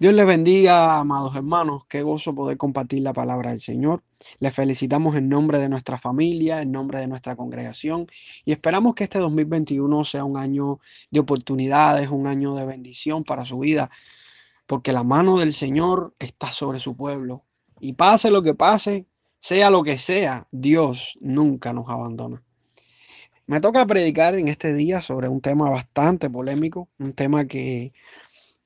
Dios les bendiga, amados hermanos. Qué gozo poder compartir la palabra del Señor. Les felicitamos en nombre de nuestra familia, en nombre de nuestra congregación y esperamos que este 2021 sea un año de oportunidades, un año de bendición para su vida, porque la mano del Señor está sobre su pueblo. Y pase lo que pase, sea lo que sea, Dios nunca nos abandona. Me toca predicar en este día sobre un tema bastante polémico, un tema que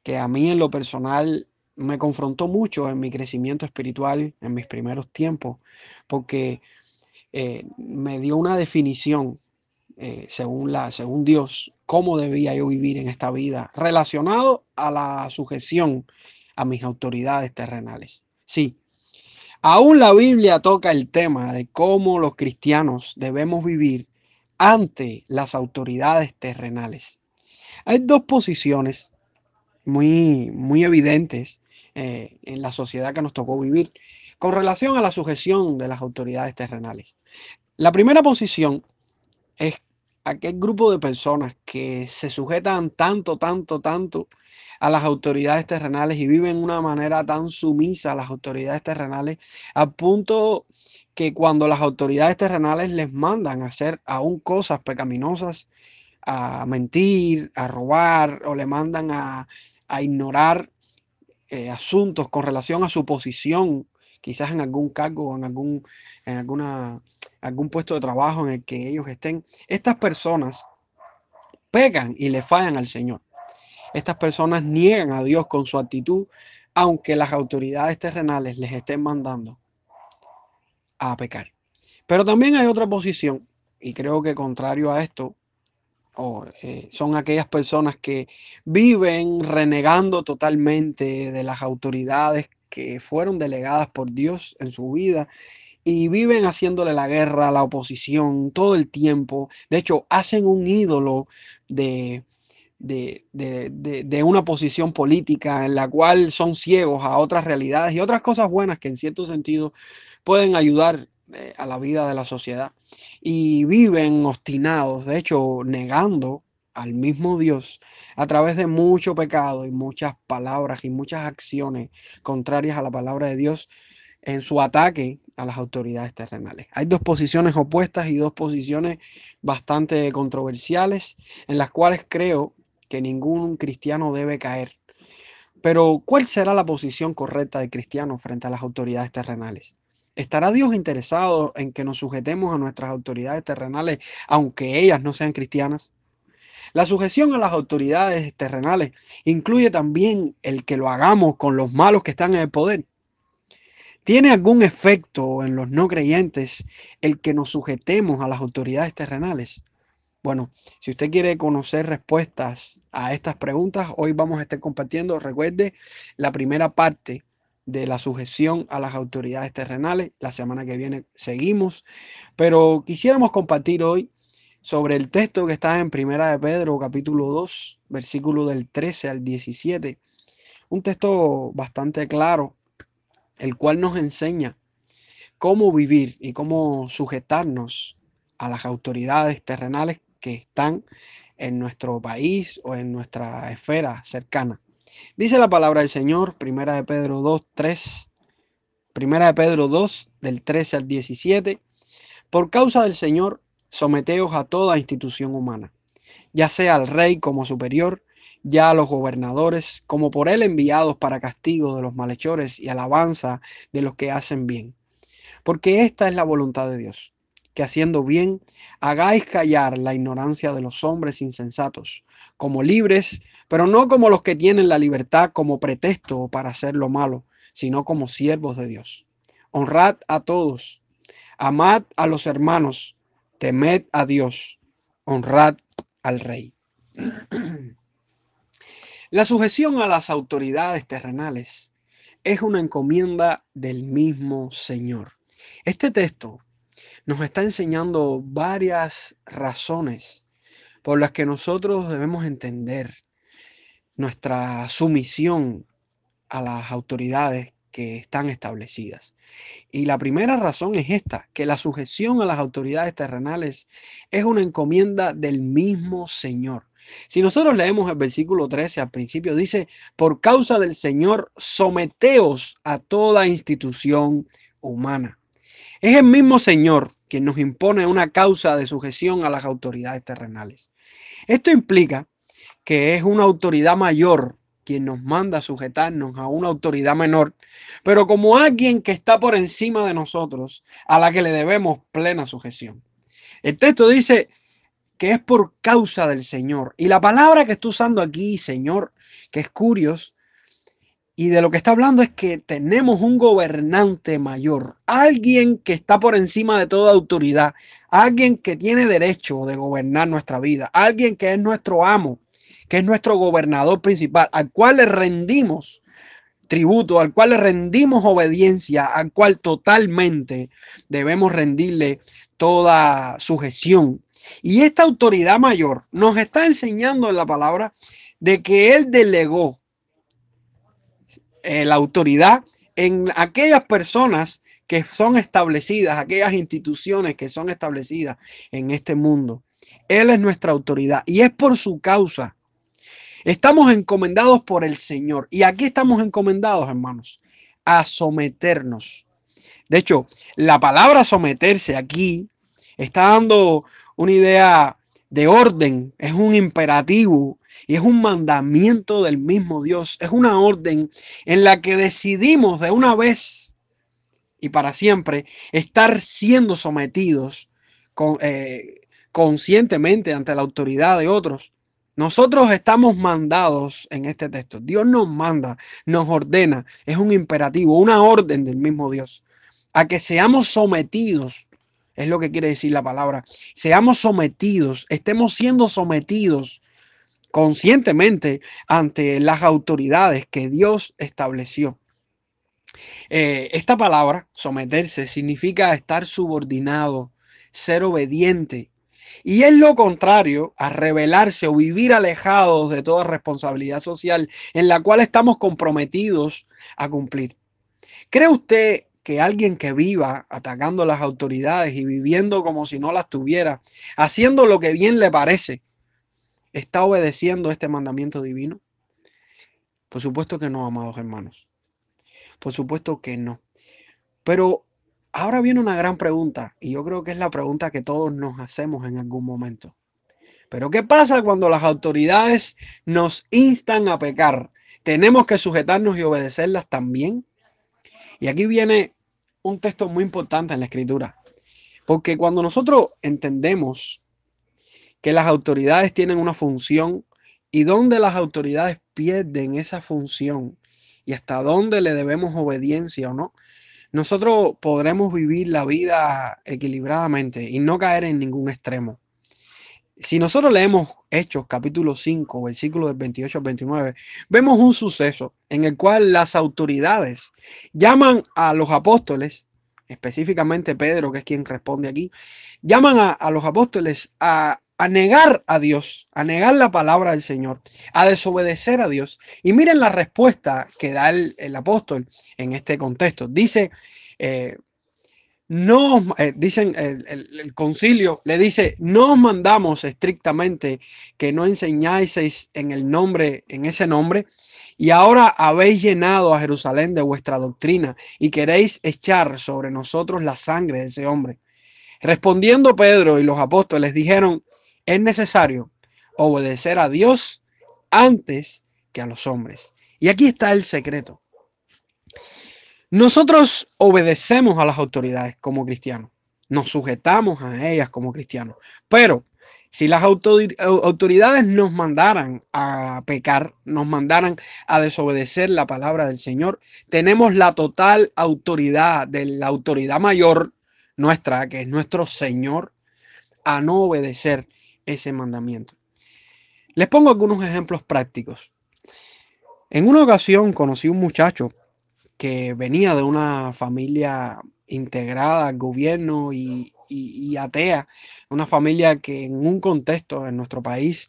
que a mí en lo personal me confrontó mucho en mi crecimiento espiritual en mis primeros tiempos, porque eh, me dio una definición eh, según, la, según Dios, cómo debía yo vivir en esta vida, relacionado a la sujeción a mis autoridades terrenales. Sí, aún la Biblia toca el tema de cómo los cristianos debemos vivir ante las autoridades terrenales. Hay dos posiciones muy, muy evidentes eh, en la sociedad que nos tocó vivir con relación a la sujeción de las autoridades terrenales. La primera posición es aquel grupo de personas que se sujetan tanto, tanto, tanto a las autoridades terrenales y viven de una manera tan sumisa a las autoridades terrenales, al punto que cuando las autoridades terrenales les mandan a hacer aún cosas pecaminosas, a mentir, a robar o le mandan a a ignorar eh, asuntos con relación a su posición, quizás en algún cargo o en algún, en alguna, algún puesto de trabajo en el que ellos estén. Estas personas pegan y le fallan al Señor. Estas personas niegan a Dios con su actitud, aunque las autoridades terrenales les estén mandando a pecar. Pero también hay otra posición, y creo que contrario a esto, o eh, son aquellas personas que viven renegando totalmente de las autoridades que fueron delegadas por Dios en su vida y viven haciéndole la guerra a la oposición todo el tiempo. De hecho, hacen un ídolo de, de, de, una posición política en la cual son ciegos a otras realidades y otras cosas buenas que en cierto sentido pueden ayudar eh, a la vida de la sociedad y viven obstinados, de hecho, negando al mismo Dios a través de mucho pecado y muchas palabras y muchas acciones contrarias a la palabra de Dios en su ataque a las autoridades terrenales. Hay dos posiciones opuestas y dos posiciones bastante controversiales en las cuales creo que ningún cristiano debe caer. Pero ¿cuál será la posición correcta del cristiano frente a las autoridades terrenales? ¿Estará Dios interesado en que nos sujetemos a nuestras autoridades terrenales, aunque ellas no sean cristianas? La sujeción a las autoridades terrenales incluye también el que lo hagamos con los malos que están en el poder. ¿Tiene algún efecto en los no creyentes el que nos sujetemos a las autoridades terrenales? Bueno, si usted quiere conocer respuestas a estas preguntas, hoy vamos a estar compartiendo, recuerde, la primera parte de la sujeción a las autoridades terrenales. La semana que viene seguimos, pero quisiéramos compartir hoy sobre el texto que está en Primera de Pedro, capítulo 2, versículo del 13 al 17. Un texto bastante claro, el cual nos enseña cómo vivir y cómo sujetarnos a las autoridades terrenales que están en nuestro país o en nuestra esfera cercana. Dice la palabra del Señor, primera de Pedro 2, 3, primera de Pedro 2, del 13 al 17. Por causa del Señor, someteos a toda institución humana, ya sea al rey como superior, ya a los gobernadores, como por él enviados para castigo de los malhechores y alabanza de los que hacen bien. Porque esta es la voluntad de Dios, que haciendo bien hagáis callar la ignorancia de los hombres insensatos, como libres, pero no como los que tienen la libertad como pretexto para hacer lo malo, sino como siervos de Dios. Honrad a todos, amad a los hermanos, temed a Dios, honrad al rey. La sujeción a las autoridades terrenales es una encomienda del mismo Señor. Este texto nos está enseñando varias razones por las que nosotros debemos entender nuestra sumisión a las autoridades que están establecidas. Y la primera razón es esta, que la sujeción a las autoridades terrenales es una encomienda del mismo Señor. Si nosotros leemos el versículo 13 al principio, dice, por causa del Señor, someteos a toda institución humana. Es el mismo Señor quien nos impone una causa de sujeción a las autoridades terrenales. Esto implica que es una autoridad mayor quien nos manda sujetarnos a una autoridad menor, pero como alguien que está por encima de nosotros, a la que le debemos plena sujeción. El texto dice que es por causa del Señor. Y la palabra que está usando aquí, Señor, que es curioso, y de lo que está hablando es que tenemos un gobernante mayor, alguien que está por encima de toda autoridad, alguien que tiene derecho de gobernar nuestra vida, alguien que es nuestro amo, que es nuestro gobernador principal, al cual le rendimos tributo, al cual le rendimos obediencia, al cual totalmente debemos rendirle toda sujeción. Y esta autoridad mayor nos está enseñando en la palabra de que Él delegó eh, la autoridad en aquellas personas que son establecidas, aquellas instituciones que son establecidas en este mundo. Él es nuestra autoridad y es por su causa Estamos encomendados por el Señor. Y aquí estamos encomendados, hermanos, a someternos. De hecho, la palabra someterse aquí está dando una idea de orden, es un imperativo y es un mandamiento del mismo Dios. Es una orden en la que decidimos de una vez y para siempre estar siendo sometidos eh, conscientemente ante la autoridad de otros nosotros estamos mandados en este texto. Dios nos manda, nos ordena, es un imperativo, una orden del mismo Dios, a que seamos sometidos, es lo que quiere decir la palabra, seamos sometidos, estemos siendo sometidos conscientemente ante las autoridades que Dios estableció. Eh, esta palabra, someterse, significa estar subordinado, ser obediente, y es lo contrario a rebelarse o vivir alejados de toda responsabilidad social en la cual estamos comprometidos a cumplir. ¿Cree usted que alguien que viva atacando a las autoridades y viviendo como si no las tuviera, haciendo lo que bien le parece, está obedeciendo este mandamiento divino? Por supuesto que no, amados hermanos. Por supuesto que no. Pero Ahora viene una gran pregunta y yo creo que es la pregunta que todos nos hacemos en algún momento. Pero ¿qué pasa cuando las autoridades nos instan a pecar? ¿Tenemos que sujetarnos y obedecerlas también? Y aquí viene un texto muy importante en la escritura. Porque cuando nosotros entendemos que las autoridades tienen una función y donde las autoridades pierden esa función y hasta dónde le debemos obediencia o no, nosotros podremos vivir la vida equilibradamente y no caer en ningún extremo. Si nosotros leemos Hechos capítulo 5, versículos del 28 al 29, vemos un suceso en el cual las autoridades llaman a los apóstoles, específicamente Pedro, que es quien responde aquí, llaman a, a los apóstoles a a negar a Dios, a negar la palabra del Señor, a desobedecer a Dios. Y miren la respuesta que da el, apóstol en este contexto. Dice, eh, no, eh, dicen el, el, concilio, le dice, no os mandamos estrictamente que no enseñáis en el nombre, en ese nombre, y ahora habéis llenado a Jerusalén de vuestra doctrina y queréis echar sobre nosotros la sangre de ese hombre. Respondiendo Pedro y los apóstoles dijeron, es necesario obedecer a Dios antes que a los hombres. Y aquí está el secreto. Nosotros obedecemos a las autoridades como cristianos, nos sujetamos a ellas como cristianos, pero si las autoridades nos mandaran a pecar, nos mandaran a desobedecer la palabra del Señor, tenemos la total autoridad de la autoridad mayor nuestra, que es nuestro Señor, a no obedecer ese mandamiento. Les pongo algunos ejemplos prácticos. En una ocasión conocí un muchacho que venía de una familia integrada al gobierno y, atea, una familia que en un contexto en nuestro país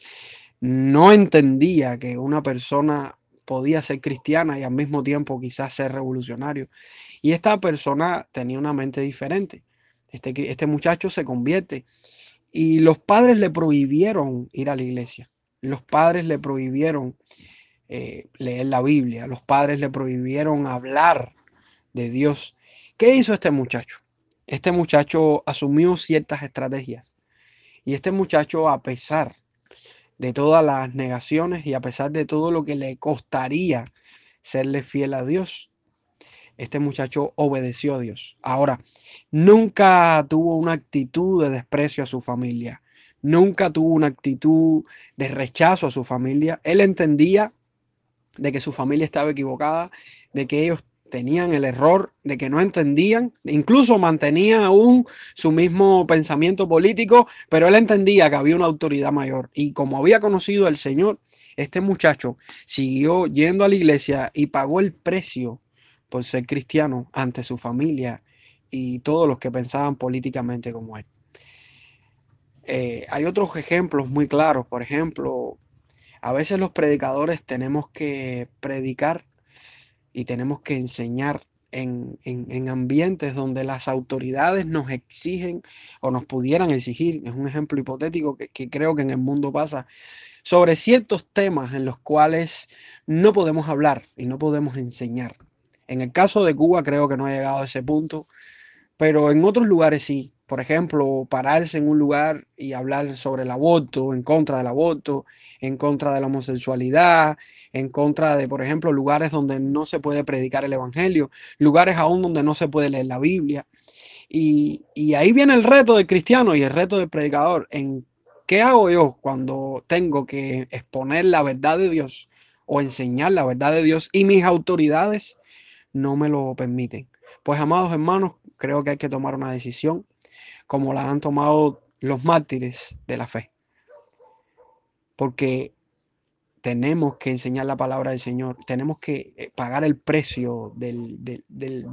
no entendía que una persona podía ser cristiana y al mismo tiempo quizás ser revolucionario. Y esta persona tenía una mente diferente. Este, este muchacho se convierte y los padres le prohibieron ir a la iglesia. Los padres le prohibieron eh, leer la Biblia. Los padres le prohibieron hablar de Dios. ¿Qué hizo este muchacho? Este muchacho asumió ciertas estrategias. Y este muchacho, a pesar de todas las negaciones y a pesar de todo lo que le costaría serle fiel a Dios, este muchacho obedeció a Dios. Ahora, nunca tuvo una actitud de desprecio a su familia, nunca tuvo una actitud de rechazo a su familia. Él entendía de que su familia estaba equivocada, de que ellos tenían el error de que no entendían, incluso mantenían aún su mismo pensamiento político, pero él entendía que había una autoridad mayor. Y como había conocido al Señor, este muchacho siguió yendo a la iglesia y pagó el precio por ser cristiano ante su familia y todos los que pensaban políticamente como él. Eh, hay otros ejemplos muy claros, por ejemplo, a veces los predicadores tenemos que predicar y tenemos que enseñar en, ambientes donde las autoridades nos exigen o nos pudieran exigir, es un ejemplo hipotético que, que, creo que en el mundo pasa, sobre ciertos temas en los cuales no podemos hablar y no podemos enseñar. En el caso de Cuba creo que no ha llegado a ese punto, pero en otros lugares sí por ejemplo, pararse en un lugar y hablar sobre el aborto, en contra del aborto, en contra de la homosexualidad, en contra de, por ejemplo, lugares donde no se puede predicar el Evangelio, lugares aún donde no se puede leer la Biblia. Y, y ahí viene el reto del cristiano y el reto del predicador. ¿En qué hago yo cuando tengo que exponer la verdad de Dios o enseñar la verdad de Dios y mis autoridades no me lo permiten? Pues, amados hermanos, creo que hay que tomar una decisión como la han tomado los mártires de la fe. Porque tenemos que enseñar la palabra del Señor, tenemos que eh, pagar el precio de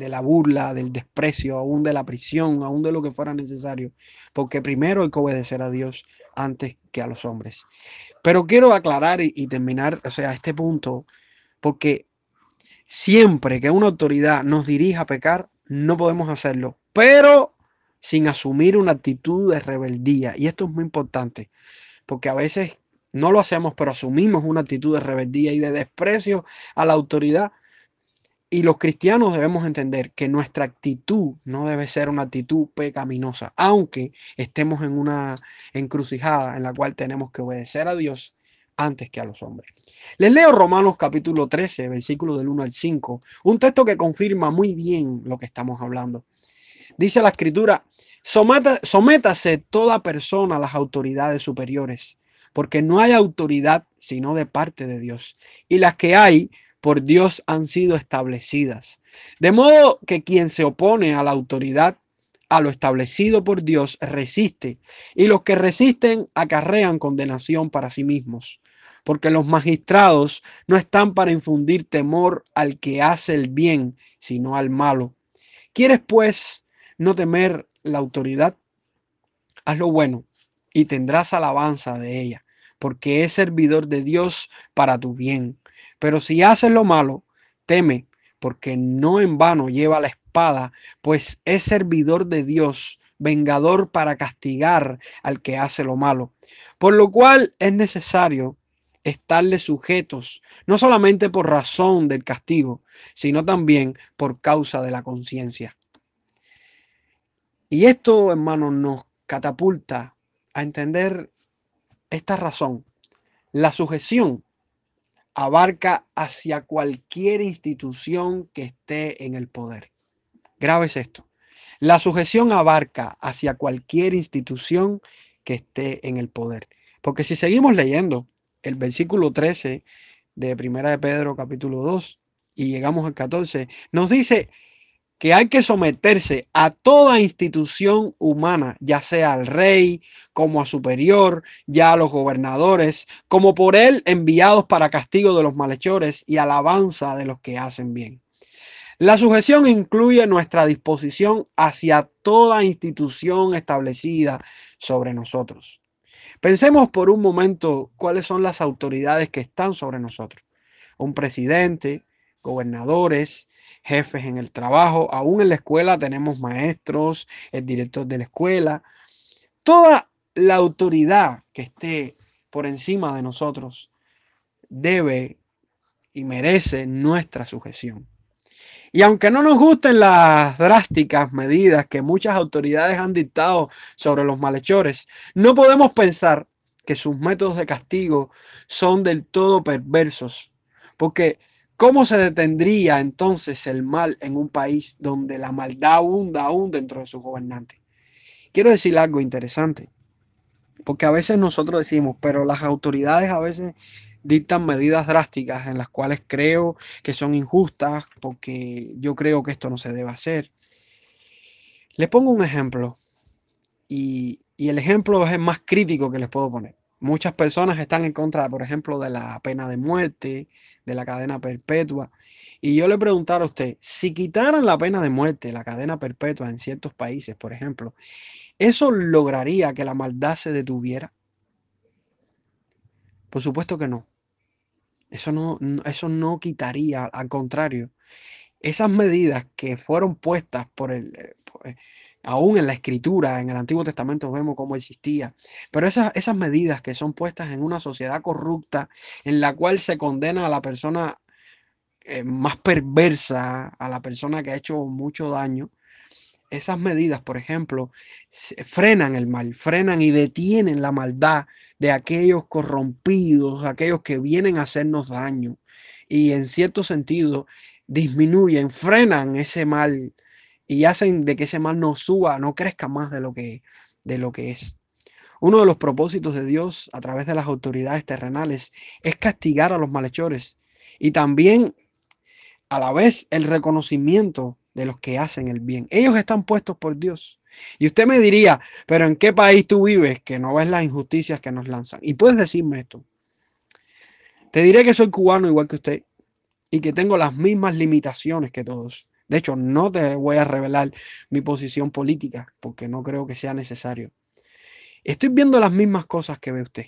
la burla, del desprecio, aún de la prisión, aún de lo que fuera necesario, porque primero hay que obedecer a Dios antes que a los hombres. Pero quiero aclarar y, y terminar, o sea, este punto, porque siempre que una autoridad nos dirija a pecar, no podemos hacerlo, pero sin asumir una actitud de rebeldía. Y esto es muy importante, porque a veces no lo hacemos, pero asumimos una actitud de rebeldía y de desprecio a la autoridad. Y los cristianos debemos entender que nuestra actitud no debe ser una actitud pecaminosa, aunque estemos en una encrucijada en la cual tenemos que obedecer a Dios antes que a los hombres. Les leo Romanos capítulo 13, versículo del 1 al 5, un texto que confirma muy bien lo que estamos hablando. Dice la escritura, sométase toda persona a las autoridades superiores, porque no hay autoridad sino de parte de Dios, y las que hay por Dios han sido establecidas. De modo que quien se opone a la autoridad, a lo establecido por Dios, resiste, y los que resisten acarrean condenación para sí mismos, porque los magistrados no están para infundir temor al que hace el bien, sino al malo. ¿Quieres pues no temer la autoridad, haz lo bueno y tendrás alabanza de ella, porque es servidor de Dios para tu bien. Pero si haces lo malo, teme, porque no en vano lleva la espada, pues es servidor de Dios, vengador para castigar al que hace lo malo. Por lo cual es necesario estarle sujetos, no solamente por razón del castigo, sino también por causa de la conciencia. Y esto, hermanos, nos catapulta a entender esta razón. La sujeción abarca hacia cualquier institución que esté en el poder. Grave esto. La sujeción abarca hacia cualquier institución que esté en el poder. Porque si seguimos leyendo el versículo 13 de Primera de Pedro capítulo 2 y llegamos al 14, nos dice que hay que someterse a toda institución humana, ya sea al rey, como a superior, ya a los gobernadores, como por él enviados para castigo de los malhechores y alabanza de los que hacen bien. La sujeción incluye nuestra disposición hacia toda institución establecida sobre nosotros. Pensemos por un momento cuáles son las autoridades que están sobre nosotros. un presidente, gobernadores, jefes en el trabajo, aún en la escuela tenemos maestros, el director de la escuela, toda la autoridad que esté por encima de nosotros debe y merece nuestra sujeción. Y aunque no nos gusten las drásticas medidas que muchas autoridades han dictado sobre los malhechores, no podemos pensar que sus métodos de castigo son del todo perversos, porque ¿cómo se detendría entonces el mal en un país donde la maldad abunda aún dentro de sus gobernantes? Quiero decir algo interesante, porque a veces nosotros decimos, pero las autoridades a veces dictan medidas drásticas en las cuales creo que son injustas porque yo creo que esto no se debe hacer. Les pongo un ejemplo y, el ejemplo es el más crítico que les puedo poner. Muchas personas están en contra, por ejemplo, de la pena de muerte, de la cadena perpetua. Y yo le preguntara a usted, si quitaran la pena de muerte, la cadena perpetua en ciertos países, por ejemplo, ¿eso lograría que la maldad se detuviera? Por supuesto que no. Eso no, eso no quitaría, al contrario, esas medidas que fueron puestas por el, eh, eh, aún en la escritura, en el Antiguo Testamento vemos cómo existía, pero esas, esas medidas que son puestas en una sociedad corrupta, en la cual se condena a la persona eh, más perversa, a la persona que ha hecho mucho daño, esas medidas, por ejemplo, frenan el mal, frenan y detienen la maldad de aquellos corrompidos, aquellos que vienen a hacernos daño. Y en cierto sentido, disminuyen, frenan ese mal y hacen de que ese mal no suba, no crezca más de lo que, de lo que es. Uno de los propósitos de Dios a través de las autoridades terrenales es castigar a los malhechores y también a la vez el reconocimiento de los que hacen el bien. Ellos están puestos por Dios. Y usted me diría, pero ¿en qué país tú vives que no ves las injusticias que nos lanzan? Y puedes decirme esto. Te diré que soy cubano igual que usted y que tengo las mismas limitaciones que todos. De hecho, no te voy a revelar mi posición política porque no creo que sea necesario. Estoy viendo las mismas cosas que ve usted.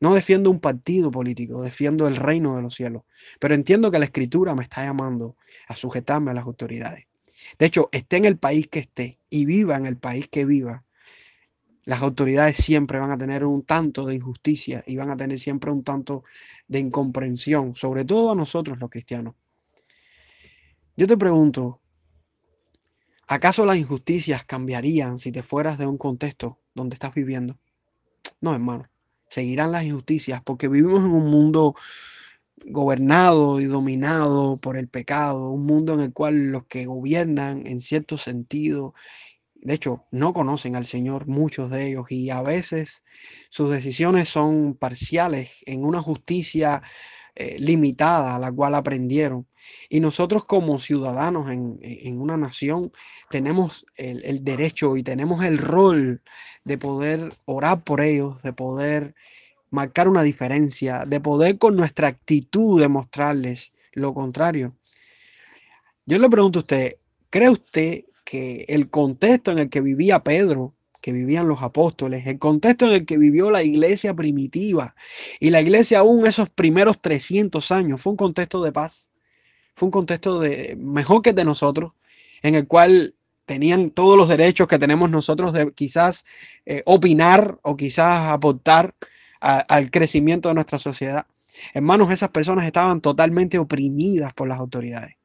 No defiendo un partido político, defiendo el reino de los cielos. Pero entiendo que la escritura me está llamando a sujetarme a las autoridades. De hecho, esté en el país que esté y viva en el país que viva, las autoridades siempre van a tener un tanto de injusticia y van a tener siempre un tanto de incomprensión, sobre todo a nosotros los cristianos. Yo te pregunto, ¿acaso las injusticias cambiarían si te fueras de un contexto donde estás viviendo? No, hermano seguirán las injusticias, porque vivimos en un mundo gobernado y dominado por el pecado, un mundo en el cual los que gobiernan en cierto sentido, de hecho, no conocen al Señor muchos de ellos y a veces sus decisiones son parciales en una justicia eh, limitada a la cual aprendieron. Y nosotros como ciudadanos en, una nación tenemos el, el, derecho y tenemos el rol de poder orar por ellos, de poder marcar una diferencia, de poder con nuestra actitud demostrarles lo contrario. Yo le pregunto a usted, ¿cree usted que el contexto en el que vivía Pedro que vivían los apóstoles, el contexto en el que vivió la iglesia primitiva y la iglesia aún esos primeros 300 años, fue un contexto de paz, fue un contexto de mejor que de nosotros, en el cual tenían todos los derechos que tenemos nosotros de quizás eh, opinar o quizás aportar al crecimiento de nuestra sociedad. Hermanos, esas personas estaban totalmente oprimidas por las autoridades.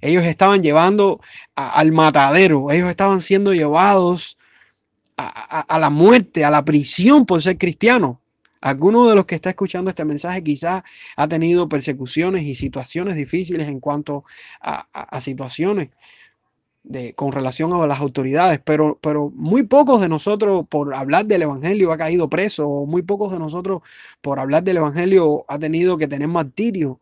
Ellos estaban llevando al matadero, ellos estaban siendo llevados a, la muerte, a la prisión por ser cristiano. Alguno de los que está escuchando este mensaje quizás ha tenido persecuciones y situaciones difíciles en cuanto a, situaciones de, con relación a las autoridades, pero, pero muy pocos de nosotros por hablar del Evangelio ha caído preso, o muy pocos de nosotros por hablar del Evangelio ha tenido que tener martirio.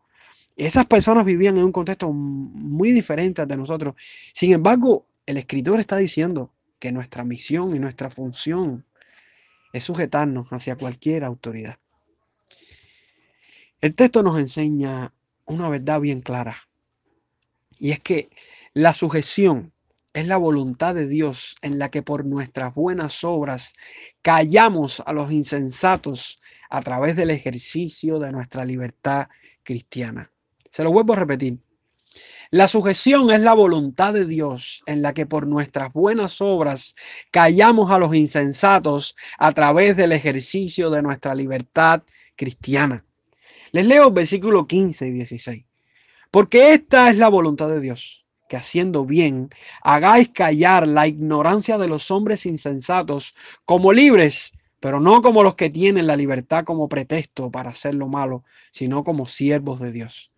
Esas personas vivían en un contexto muy diferente al de nosotros. Sin embargo, el escritor está diciendo, que nuestra misión y nuestra función es sujetarnos hacia cualquier autoridad. El texto nos enseña una verdad bien clara, y es que la sujeción es la voluntad de Dios en la que por nuestras buenas obras callamos a los insensatos a través del ejercicio de nuestra libertad cristiana. Se lo vuelvo a repetir. La sujeción es la voluntad de Dios en la que por nuestras buenas obras callamos a los insensatos a través del ejercicio de nuestra libertad cristiana. Les leo versículo 15 y 16. Porque esta es la voluntad de Dios, que haciendo bien hagáis callar la ignorancia de los hombres insensatos como libres, pero no como los que tienen la libertad como pretexto para hacer lo malo, sino como siervos de Dios.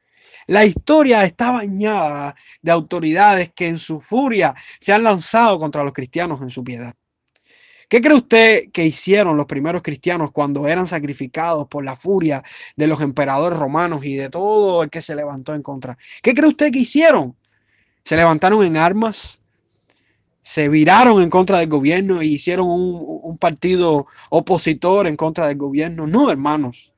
La historia está bañada de autoridades que en su furia se han lanzado contra los cristianos en su piedad. ¿Qué cree usted que hicieron los primeros cristianos cuando eran sacrificados por la furia de los emperadores romanos y de todo el que se levantó en contra? ¿Qué cree usted que hicieron? ¿Se levantaron en armas? ¿Se viraron en contra del gobierno y hicieron un, un partido opositor en contra del gobierno? No, hermanos.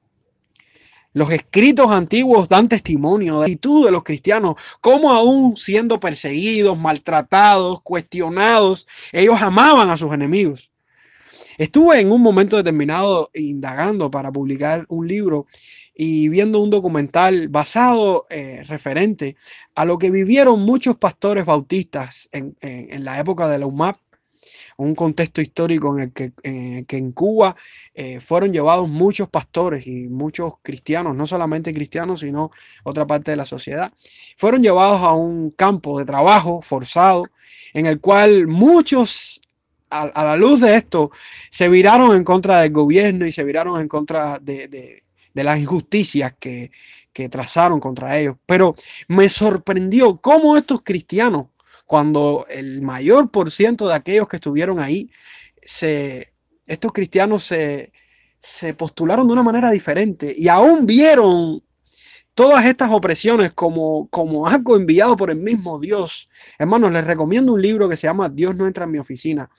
Los escritos antiguos dan testimonio de la actitud de los cristianos, cómo aún siendo perseguidos, maltratados, cuestionados, ellos amaban a sus enemigos. Estuve en un momento determinado indagando para publicar un libro y viendo un documental basado, eh, referente a lo que vivieron muchos pastores bautistas en, en la época de la UMAP un contexto histórico en el que, en, Cuba eh, fueron llevados muchos pastores y muchos cristianos, no solamente cristianos, sino otra parte de la sociedad, fueron llevados a un campo de trabajo forzado en el cual muchos a, la luz de esto, se viraron en contra del gobierno y se viraron en contra de, las injusticias que, que, trazaron contra ellos. Pero me sorprendió cómo estos cristianos cuando el mayor por ciento de aquellos que estuvieron ahí, se, estos cristianos se, se postularon de una manera diferente y aún vieron todas estas opresiones como, como algo enviado por el mismo Dios. Hermanos, les recomiendo un libro que se llama Dios no entra en mi oficina.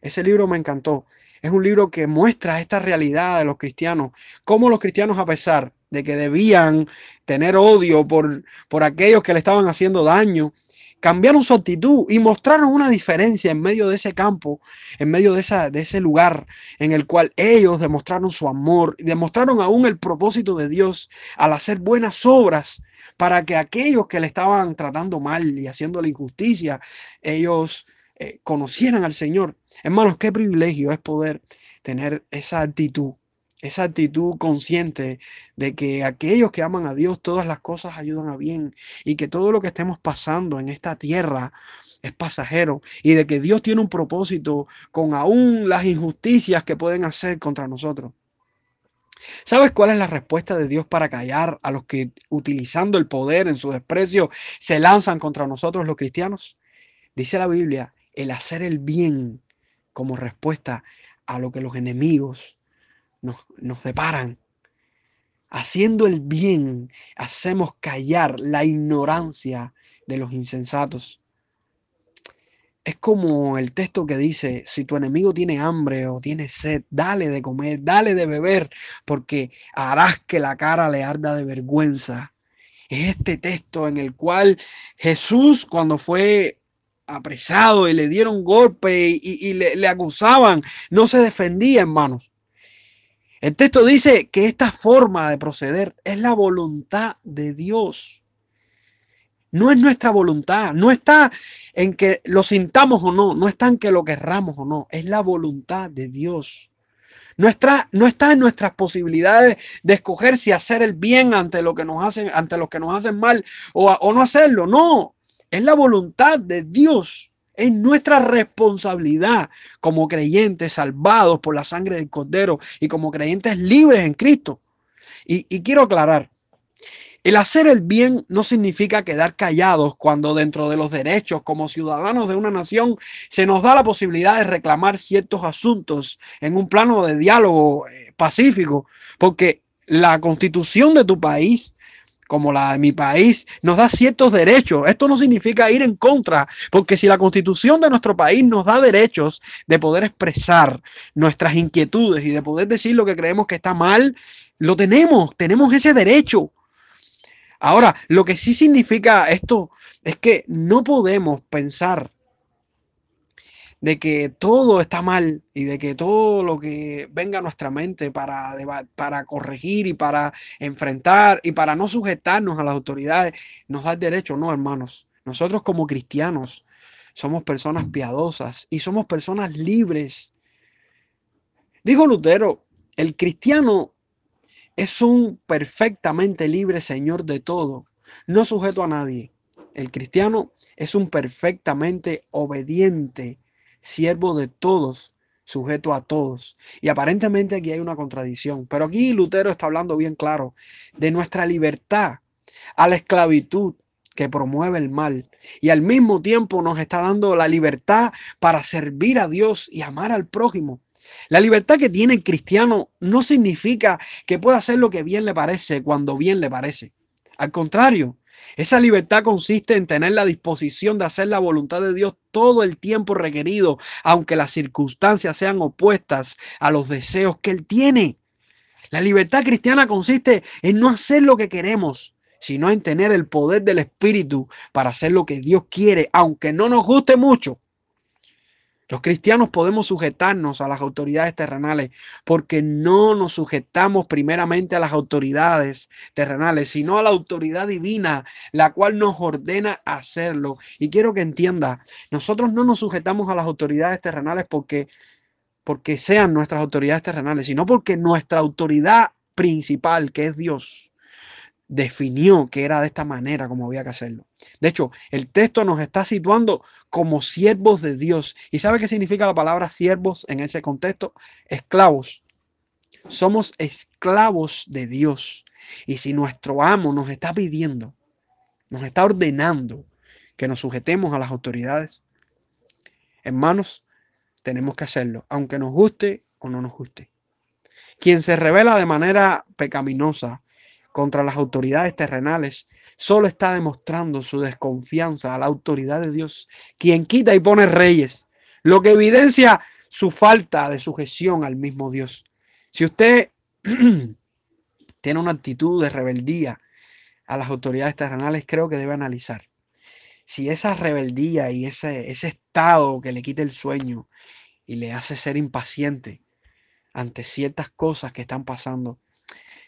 Ese libro me encantó. Es un libro que muestra esta realidad de los cristianos, cómo los cristianos a pesar de que debían tener odio por, por aquellos que le estaban haciendo daño, cambiaron su actitud y mostraron una diferencia en medio de ese campo, en medio de, esa, de ese lugar en el cual ellos demostraron su amor y demostraron aún el propósito de Dios al hacer buenas obras para que aquellos que le estaban tratando mal y haciendo la injusticia, ellos eh, conocieran al Señor. Hermanos, qué privilegio es poder tener esa actitud esa actitud consciente de que aquellos que aman a Dios, todas las cosas ayudan a bien y que todo lo que estemos pasando en esta tierra es pasajero y de que Dios tiene un propósito con aún las injusticias que pueden hacer contra nosotros. ¿Sabes cuál es la respuesta de Dios para callar a los que utilizando el poder en su desprecio se lanzan contra nosotros los cristianos? Dice la Biblia, el hacer el bien como respuesta a lo que los enemigos nos, deparan. Haciendo el bien, hacemos callar la ignorancia de los insensatos. Es como el texto que dice, si tu enemigo tiene hambre o tiene sed, dale de comer, dale de beber, porque harás que la cara le arda de vergüenza. Es este texto en el cual Jesús cuando fue apresado y le dieron golpe y, le, le, acusaban, no se defendía, hermanos. El texto dice que esta forma de proceder es la voluntad de Dios. No es nuestra voluntad, no está en que lo sintamos o no, no está en que lo querramos o no, es la voluntad de Dios. Nuestra, no está en nuestras posibilidades de escoger si hacer el bien ante lo que nos hacen, ante los que nos hacen mal o, o no hacerlo. No, es la voluntad de Dios. Es nuestra responsabilidad como creyentes salvados por la sangre del Cordero y como creyentes libres en Cristo. Y, quiero aclarar, el hacer el bien no significa quedar callados cuando dentro de los derechos como ciudadanos de una nación se nos da la posibilidad de reclamar ciertos asuntos en un plano de diálogo eh, pacífico, porque la constitución de tu país como la de mi país, nos da ciertos derechos. Esto no significa ir en contra, porque si la constitución de nuestro país nos da derechos de poder expresar nuestras inquietudes y de poder decir lo que creemos que está mal, lo tenemos, tenemos ese derecho. Ahora, lo que sí significa esto es que no podemos pensar de que todo está mal y de que todo lo que venga a nuestra mente para, para corregir y para enfrentar y para no sujetarnos a las autoridades nos da el derecho, no, hermanos. Nosotros como cristianos somos personas piadosas y somos personas libres. Dijo Lutero, el cristiano es un perfectamente libre señor de todo, no sujeto a nadie. El cristiano es un perfectamente obediente siervo de todos, sujeto a todos. Y aparentemente aquí hay una contradicción, pero aquí Lutero está hablando bien claro de nuestra libertad a la esclavitud que promueve el mal y al mismo tiempo nos está dando la libertad para servir a Dios y amar al prójimo. La libertad que tiene el cristiano no significa que pueda hacer lo que bien le parece cuando bien le parece. Al contrario, esa libertad consiste en tener la disposición de hacer la voluntad de Dios todo el tiempo requerido, aunque las circunstancias sean opuestas a los deseos que Él tiene. La libertad cristiana consiste en no hacer lo que queremos, sino en tener el poder del Espíritu para hacer lo que Dios quiere, aunque no nos guste mucho. Los cristianos podemos sujetarnos a las autoridades terrenales porque no nos sujetamos primeramente a las autoridades terrenales, sino a la autoridad divina, la cual nos ordena hacerlo. Y quiero que entienda, nosotros no nos sujetamos a las autoridades terrenales porque porque sean nuestras autoridades terrenales, sino porque nuestra autoridad principal, que es Dios, definió que era de esta manera como había que hacerlo. De hecho, el texto nos está situando como siervos de Dios. ¿Y sabe qué significa la palabra siervos en ese contexto? Esclavos. Somos esclavos de Dios. Y si nuestro amo nos está pidiendo, nos está ordenando que nos sujetemos a las autoridades, hermanos, tenemos que hacerlo, aunque nos guste o no nos guste. Quien se revela de manera pecaminosa contra las autoridades terrenales, solo está demostrando su desconfianza a la autoridad de Dios, quien quita y pone reyes, lo que evidencia su falta de sujeción al mismo Dios. Si usted tiene una actitud de rebeldía a las autoridades terrenales, creo que debe analizar si esa rebeldía y ese, ese estado que le quita el sueño y le hace ser impaciente ante ciertas cosas que están pasando,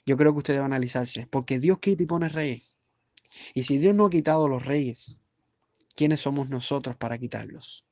yo creo que usted debe analizarse, porque Dios quita y pone reyes. Y si Dios no ha quitado los reyes, ¿quiénes somos nosotros para quitarlos?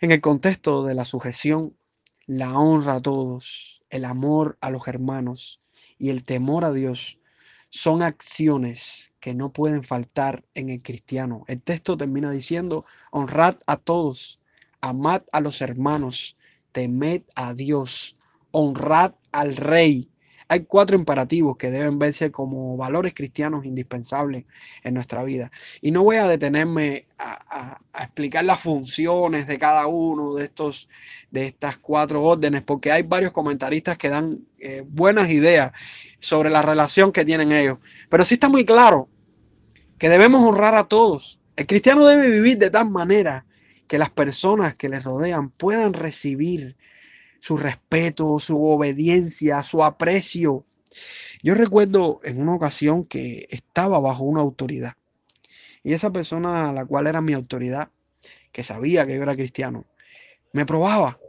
En el contexto de la sujeción, la honra a todos, el amor a los hermanos y el temor a Dios son acciones que no pueden faltar en el cristiano. El texto termina diciendo, honrad a todos, amad a los hermanos, temed a Dios, honrad al rey. Hay cuatro imperativos que deben verse como valores cristianos indispensables en nuestra vida. Y no voy a detenerme a, explicar las funciones de cada uno de estos, de estas cuatro órdenes, porque hay varios comentaristas que dan eh, buenas ideas sobre la relación que tienen ellos. Pero sí está muy claro que debemos honrar a todos. El cristiano debe vivir de tal manera que las personas que le rodean puedan recibir su respeto, su obediencia, su aprecio. Yo recuerdo en una ocasión que estaba bajo una autoridad y esa persona a la cual era mi autoridad, que sabía que yo era cristiano, me probaba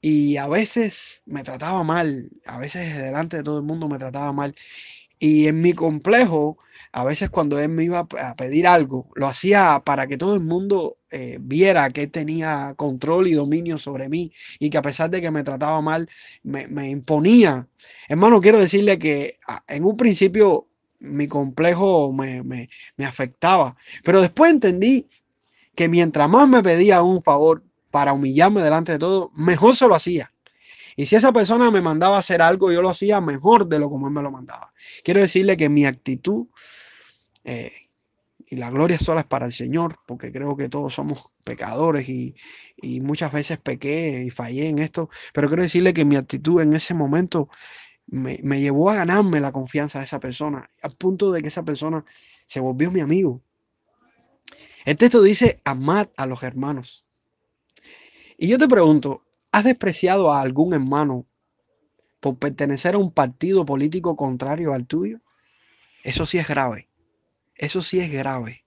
y a veces me trataba mal, a veces delante de todo el mundo me trataba mal y en mi complejo, a veces cuando él me iba a pedir algo, lo hacía para que todo el mundo eh, viera que él tenía control y dominio sobre mí y que a pesar de que me trataba mal, me, imponía. Hermano, quiero decirle que ah, en un principio mi complejo me, me afectaba, pero después entendí que mientras más me pedía un favor para humillarme delante de todo, mejor se lo hacía. Y si esa persona me mandaba a hacer algo, yo lo hacía mejor de lo como él me lo mandaba. Quiero decirle que mi actitud, eh, y la gloria sola es para el Señor, porque creo que todos somos pecadores y, muchas veces pequé y fallé en esto, pero quiero decirle que mi actitud en ese momento me, me llevó a ganarme la confianza de esa persona, al punto de que esa persona se volvió mi amigo. El texto dice, amad a los hermanos. Y yo te pregunto, ¿Has despreciado a algún hermano por pertenecer a un partido político contrario al tuyo? Eso sí es grave. Eso sí es grave.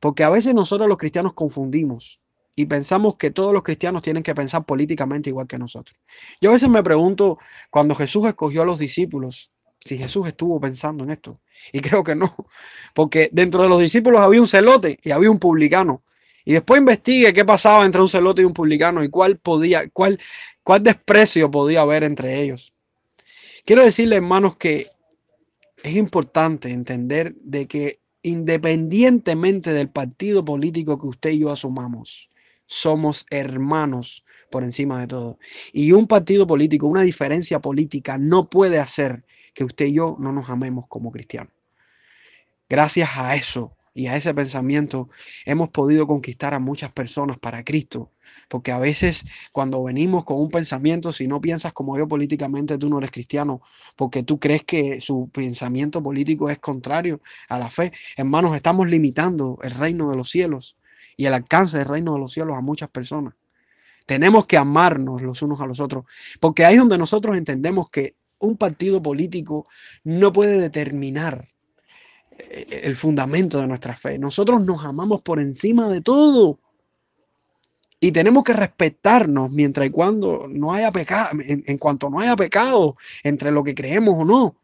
Porque a veces nosotros los cristianos confundimos y pensamos que todos los cristianos tienen que pensar políticamente igual que nosotros. Yo a veces me pregunto, cuando Jesús escogió a los discípulos, si Jesús estuvo pensando en esto. Y creo que no, porque dentro de los discípulos había un celote y había un publicano. Y después investigue qué pasaba entre un celote y un publicano y cuál podía, cuál, cuál desprecio podía haber entre ellos. Quiero decirle, hermanos, que es importante entender de que independientemente del partido político que usted y yo asumamos, somos hermanos por encima de todo. Y un partido político, una diferencia política no puede hacer que usted y yo no nos amemos como cristianos. Gracias a eso y a ese pensamiento hemos podido conquistar a muchas personas para Cristo. Porque a veces cuando venimos con un pensamiento, si no piensas como yo políticamente, tú no eres cristiano, porque tú crees que su pensamiento político es contrario a la fe. Hermanos, estamos limitando el reino de los cielos y el alcance del reino de los cielos a muchas personas. Tenemos que amarnos los unos a los otros, porque ahí es donde nosotros entendemos que un partido político no puede determinar el fundamento de nuestra fe. Nosotros nos amamos por encima de todo. Y tenemos que respetarnos mientras y cuando no haya pecado, en, en, cuanto no haya pecado entre lo que creemos o no.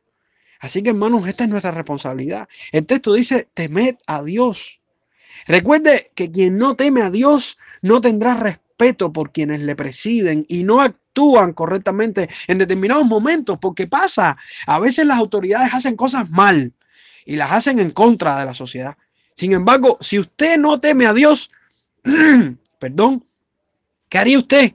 Así que hermanos, esta es nuestra responsabilidad. El texto dice, temed a Dios Recuerde que quien no teme a Dios no tendrá respeto por quienes le presiden y no actúan correctamente en determinados momentos, porque pasa, a veces las autoridades hacen cosas mal y las hacen en contra de la sociedad. Sin embargo, si usted no teme a Dios, perdón, ¿qué haría usted?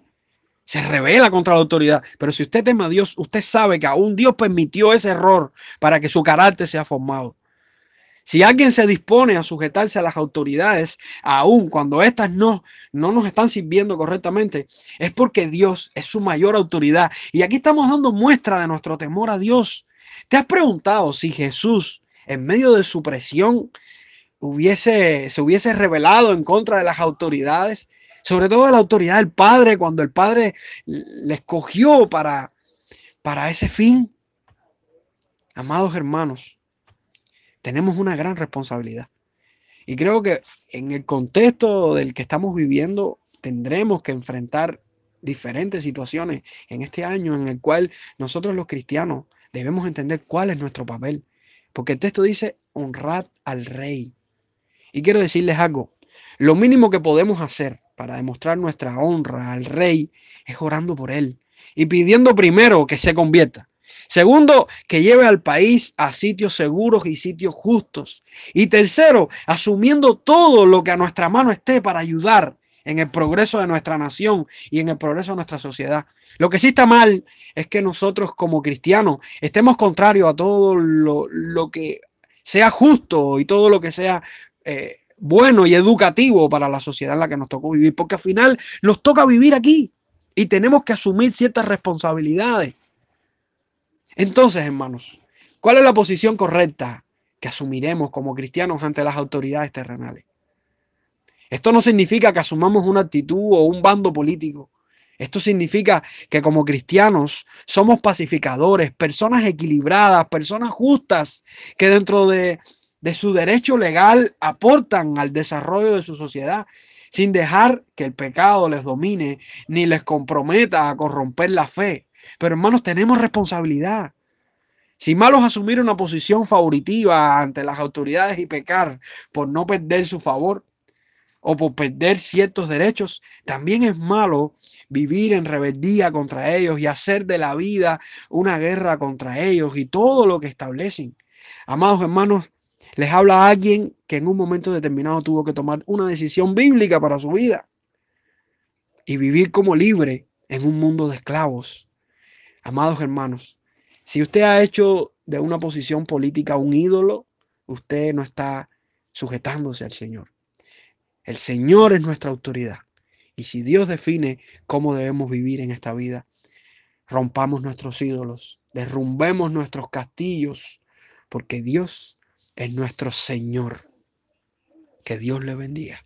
Se revela contra la autoridad. Pero si usted teme a Dios, usted sabe que aún Dios permitió ese error para que su carácter sea formado. Si alguien se dispone a sujetarse a las autoridades, aun cuando éstas no, no nos están sirviendo correctamente, es porque Dios es su mayor autoridad. Y aquí estamos dando muestra de nuestro temor a Dios. ¿Te has preguntado si Jesús, en medio de su presión, hubiese, se hubiese revelado en contra de las autoridades? Sobre todo de la autoridad del Padre, cuando el Padre le escogió para, para ese fin. Amados hermanos, tenemos una gran responsabilidad. Y creo que en el contexto del que estamos viviendo tendremos que enfrentar diferentes situaciones en este año en el cual nosotros los cristianos debemos entender cuál es nuestro papel. Porque el texto dice honrad al rey. Y quiero decirles algo, lo mínimo que podemos hacer para demostrar nuestra honra al rey es orando por él y pidiendo primero que se convierta. Segundo, que lleve al país a sitios seguros y sitios justos. Y tercero, asumiendo todo lo que a nuestra mano esté para ayudar en el progreso de nuestra nación y en el progreso de nuestra sociedad. Lo que sí está mal es que nosotros como cristianos estemos contrarios a todo lo, que sea justo y todo lo que sea eh, bueno y educativo para la sociedad en la que nos tocó vivir, porque al final nos toca vivir aquí y tenemos que asumir ciertas responsabilidades. Entonces, hermanos, ¿cuál es la posición correcta que asumiremos como cristianos ante las autoridades terrenales? Esto no significa que asumamos una actitud o un bando político. Esto significa que como cristianos somos pacificadores, personas equilibradas, personas justas, que dentro de, de su derecho legal aportan al desarrollo de su sociedad, sin dejar que el pecado les domine ni les comprometa a corromper la fe. Pero hermanos, tenemos responsabilidad. Si malos asumir una posición favoritiva ante las autoridades y pecar por no perder su favor o por perder ciertos derechos, también es malo vivir en rebeldía contra ellos y hacer de la vida una guerra contra ellos y todo lo que establecen. Amados hermanos, les habla a alguien que en un momento determinado tuvo que tomar una decisión bíblica para su vida y vivir como libre en un mundo de esclavos. Amados hermanos, si usted ha hecho de una posición política un ídolo, usted no está sujetándose al Señor. El Señor es nuestra autoridad. Y si Dios define cómo debemos vivir en esta vida, rompamos nuestros ídolos, derrumbemos nuestros castillos, porque Dios es nuestro Señor. Que Dios le bendiga.